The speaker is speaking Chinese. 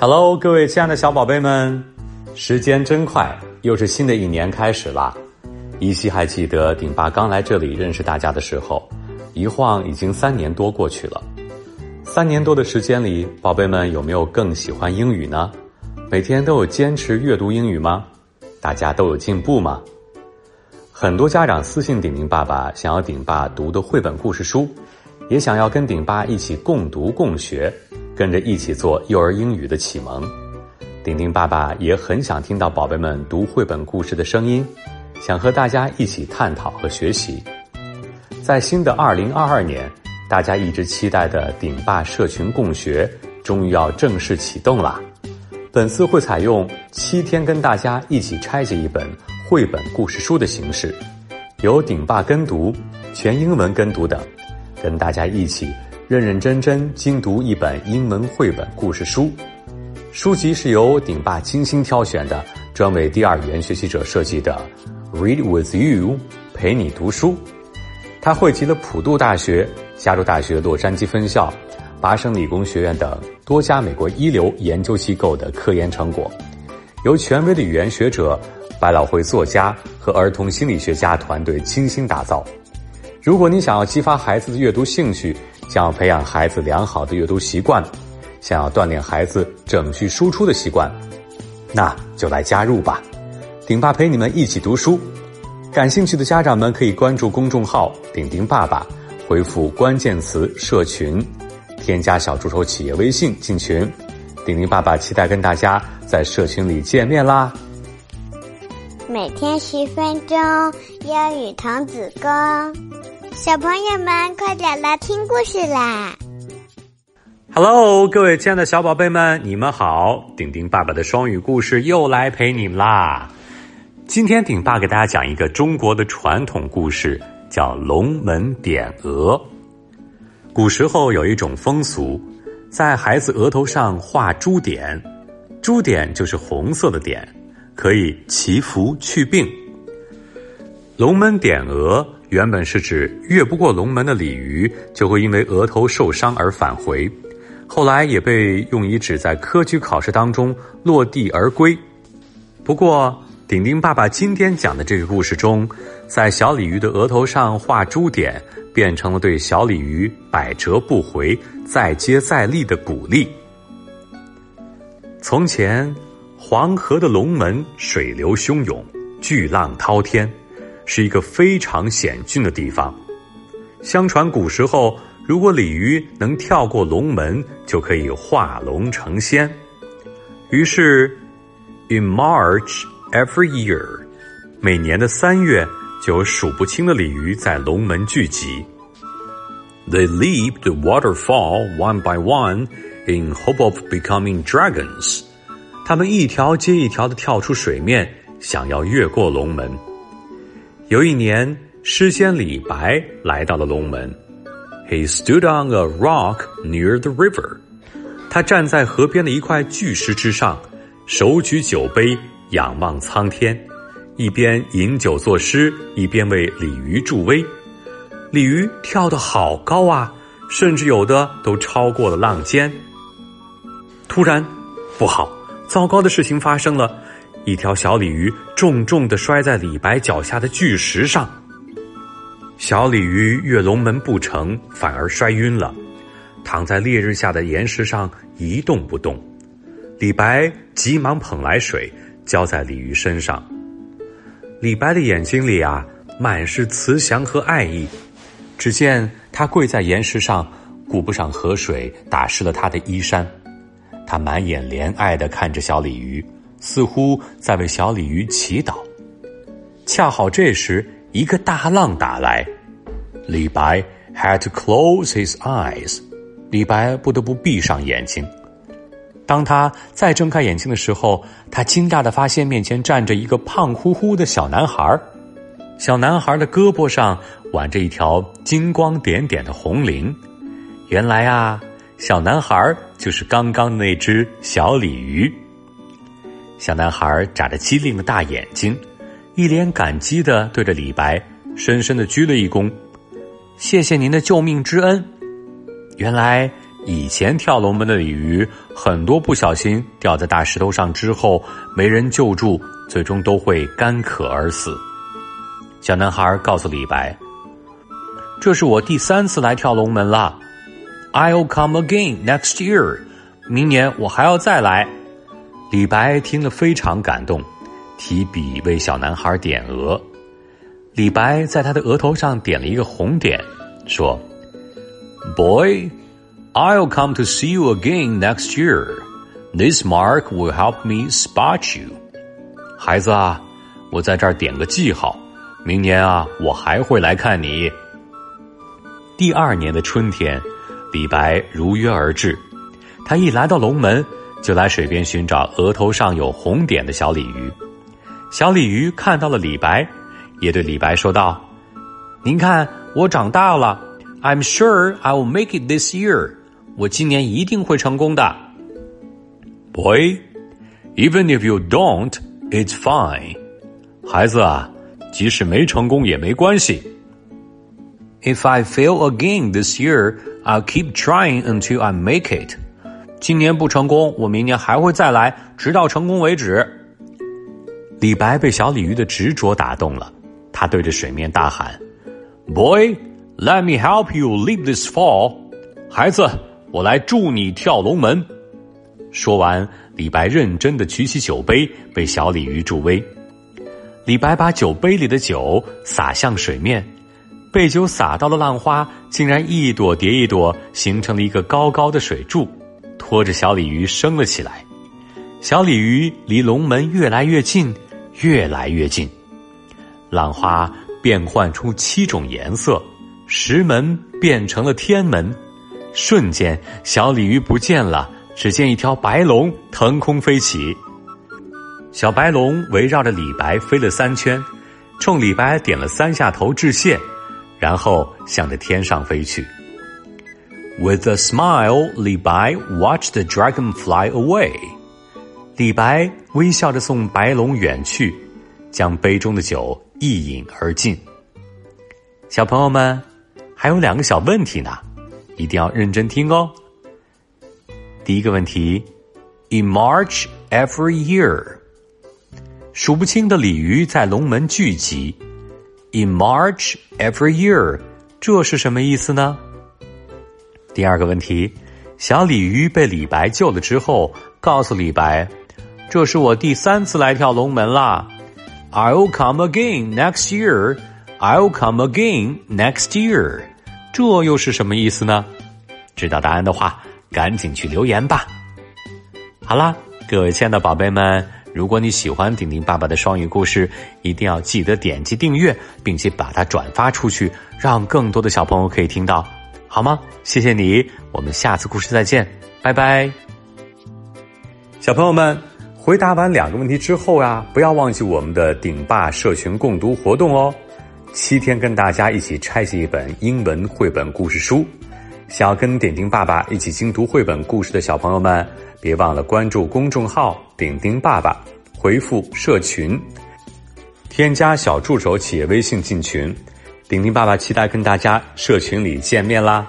Hello，各位亲爱的小宝贝们，时间真快，又是新的一年开始啦。依稀还记得顶爸刚来这里认识大家的时候，一晃已经三年多过去了。三年多的时间里，宝贝们有没有更喜欢英语呢？每天都有坚持阅读英语吗？大家都有进步吗？很多家长私信顶顶爸爸，想要顶爸读的绘本故事书，也想要跟顶爸一起共读共学。跟着一起做幼儿英语的启蒙，丁丁爸爸也很想听到宝贝们读绘本故事的声音，想和大家一起探讨和学习。在新的二零二二年，大家一直期待的顶爸社群共学终于要正式启动了。本次会采用七天跟大家一起拆解一本绘本故事书的形式，由顶爸跟读、全英文跟读等，跟大家一起。认认真真精读一本英文绘本故事书，书籍是由顶爸精心挑选的，专为第二语言学习者设计的。Read with you，陪你读书。它汇集了普渡大学、加州大学洛杉矶分校、麻省理工学院等多家美国一流研究机构的科研成果，由权威的语言学者、百老汇作家和儿童心理学家团队精心打造。如果你想要激发孩子的阅读兴趣，想要培养孩子良好的阅读习惯，想要锻炼孩子整句输出的习惯，那就来加入吧！顶爸陪你们一起读书。感兴趣的家长们可以关注公众号“顶顶爸爸”，回复关键词“社群”，添加小助手企业微信进群。顶顶爸爸期待跟大家在社群里见面啦！每天十分钟，英语童子功。小朋友们，快点来听故事啦！Hello，各位亲爱的小宝贝们，你们好！顶顶爸爸的双语故事又来陪你们啦。今天顶爸给大家讲一个中国的传统故事，叫《龙门点额》。古时候有一种风俗，在孩子额头上画朱点，朱点就是红色的点，可以祈福去病。龙门点额。原本是指越不过龙门的鲤鱼就会因为额头受伤而返回，后来也被用以指在科举考试当中落地而归。不过，顶顶爸爸今天讲的这个故事中，在小鲤鱼的额头上画珠点，变成了对小鲤鱼百折不回、再接再厉的鼓励。从前，黄河的龙门水流汹涌，巨浪滔天。是一个非常险峻的地方。相传古时候，如果鲤鱼能跳过龙门，就可以化龙成仙。于是，in March every year，每年的三月就有数不清的鲤鱼在龙门聚集。They leap the waterfall one by one in hope of becoming dragons。他们一条接一条的跳出水面，想要越过龙门。有一年，诗仙李白来到了龙门。He stood on a rock near the river。他站在河边的一块巨石之上，手举酒杯，仰望苍天，一边饮酒作诗，一边为鲤鱼助威。鲤鱼跳得好高啊，甚至有的都超过了浪尖。突然，不好，糟糕的事情发生了。一条小鲤鱼重重的摔在李白脚下的巨石上，小鲤鱼跃龙门不成，反而摔晕了，躺在烈日下的岩石上一动不动。李白急忙捧来水浇在鲤鱼身上，李白的眼睛里啊满是慈祥和爱意。只见他跪在岩石上，顾不上河水打湿了他的衣衫，他满眼怜爱的看着小鲤鱼。似乎在为小鲤鱼祈祷。恰好这时，一个大浪打来，李白 had to close his eyes。李白不得不闭上眼睛。当他再睁开眼睛的时候，他惊讶的发现面前站着一个胖乎乎的小男孩。小男孩的胳膊上挽着一条金光点点的红绫。原来啊，小男孩就是刚刚那只小鲤鱼。小男孩眨着机灵的大眼睛，一脸感激的对着李白深深的鞠了一躬：“谢谢您的救命之恩。”原来以前跳龙门的鲤鱼，很多不小心掉在大石头上之后，没人救助，最终都会干渴而死。小男孩告诉李白：“这是我第三次来跳龙门了，I'll come again next year。明年我还要再来。”李白听了非常感动，提笔为小男孩点额。李白在他的额头上点了一个红点，说：“Boy。” I'll come to see you again next year. This mark will help me spot you. 孩子啊，我在这儿点个记号，明年啊，我还会来看你。第二年的春天，李白如约而至。他一来到龙门，就来水边寻找额头上有红点的小鲤鱼。小鲤鱼看到了李白，也对李白说道：“您看，我长大了。I'm sure I'll make it this year.” 我今年一定会成功的，Boy. Even if you don't, it's fine. 孩子啊，即使没成功也没关系。If I fail again this year, I'll keep trying until I make it. 今年不成功，我明年还会再来，直到成功为止。李白被小鲤鱼的执着打动了，他对着水面大喊：“Boy, let me help you leap this fall。”孩子。我来助你跳龙门。说完，李白认真的举起酒杯，为小鲤鱼助威。李白把酒杯里的酒洒向水面，被酒洒到了浪花，竟然一朵叠一朵，形成了一个高高的水柱，拖着小鲤鱼升了起来。小鲤鱼离龙门越来越近，越来越近。浪花变换出七种颜色，石门变成了天门。瞬间，小鲤鱼不见了，只见一条白龙腾空飞起。小白龙围绕着李白飞了三圈，冲李白点了三下头致谢，然后向着天上飞去。With a smile, 李白 watched the dragon fly away。李白微笑着送白龙远去，将杯中的酒一饮而尽。小朋友们，还有两个小问题呢。一定要认真听哦。第一个问题：In March every year，数不清的鲤鱼在龙门聚集。In March every year，这是什么意思呢？第二个问题：小鲤鱼被李白救了之后，告诉李白：“这是我第三次来跳龙门啦。”I'll come again next year. I'll come again next year. 这又是什么意思呢？知道答案的话，赶紧去留言吧。好啦，各位亲爱的宝贝们，如果你喜欢顶顶爸爸的双语故事，一定要记得点击订阅，并且把它转发出去，让更多的小朋友可以听到，好吗？谢谢你，我们下次故事再见，拜拜。小朋友们，回答完两个问题之后呀，不要忘记我们的顶爸社群共读活动哦。七天跟大家一起拆解一本英文绘本故事书，想要跟点点爸爸一起精读绘本故事的小朋友们，别忘了关注公众号“点丁爸爸”，回复“社群”，添加小助手企业微信进群，玲玲爸爸期待跟大家社群里见面啦。